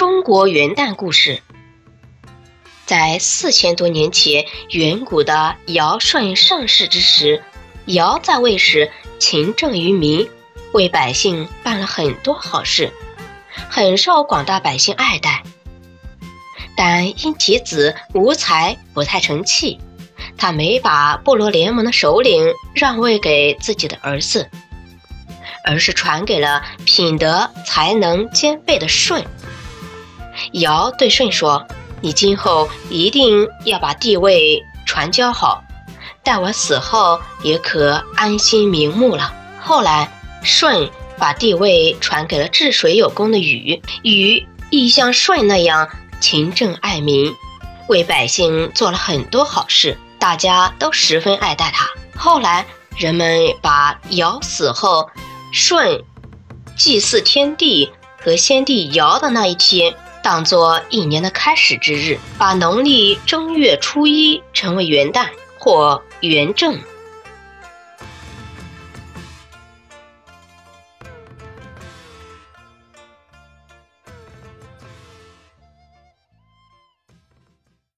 中国元旦故事，在四千多年前，远古的尧舜盛世之时，尧在位时勤政于民，为百姓办了很多好事，很受广大百姓爱戴。但因其子无才，不太成器，他没把部落联盟的首领让位给自己的儿子，而是传给了品德才能兼备的舜。尧对舜说：“你今后一定要把帝位传教好，待我死后也可安心瞑目了。”后来，舜把帝位传给了治水有功的禹，禹亦像舜那样勤政爱民，为百姓做了很多好事，大家都十分爱戴他。后来，人们把尧死后，舜祭祀天地和先帝尧的那一天。当做一年的开始之日，把农历正月初一称为元旦或元正。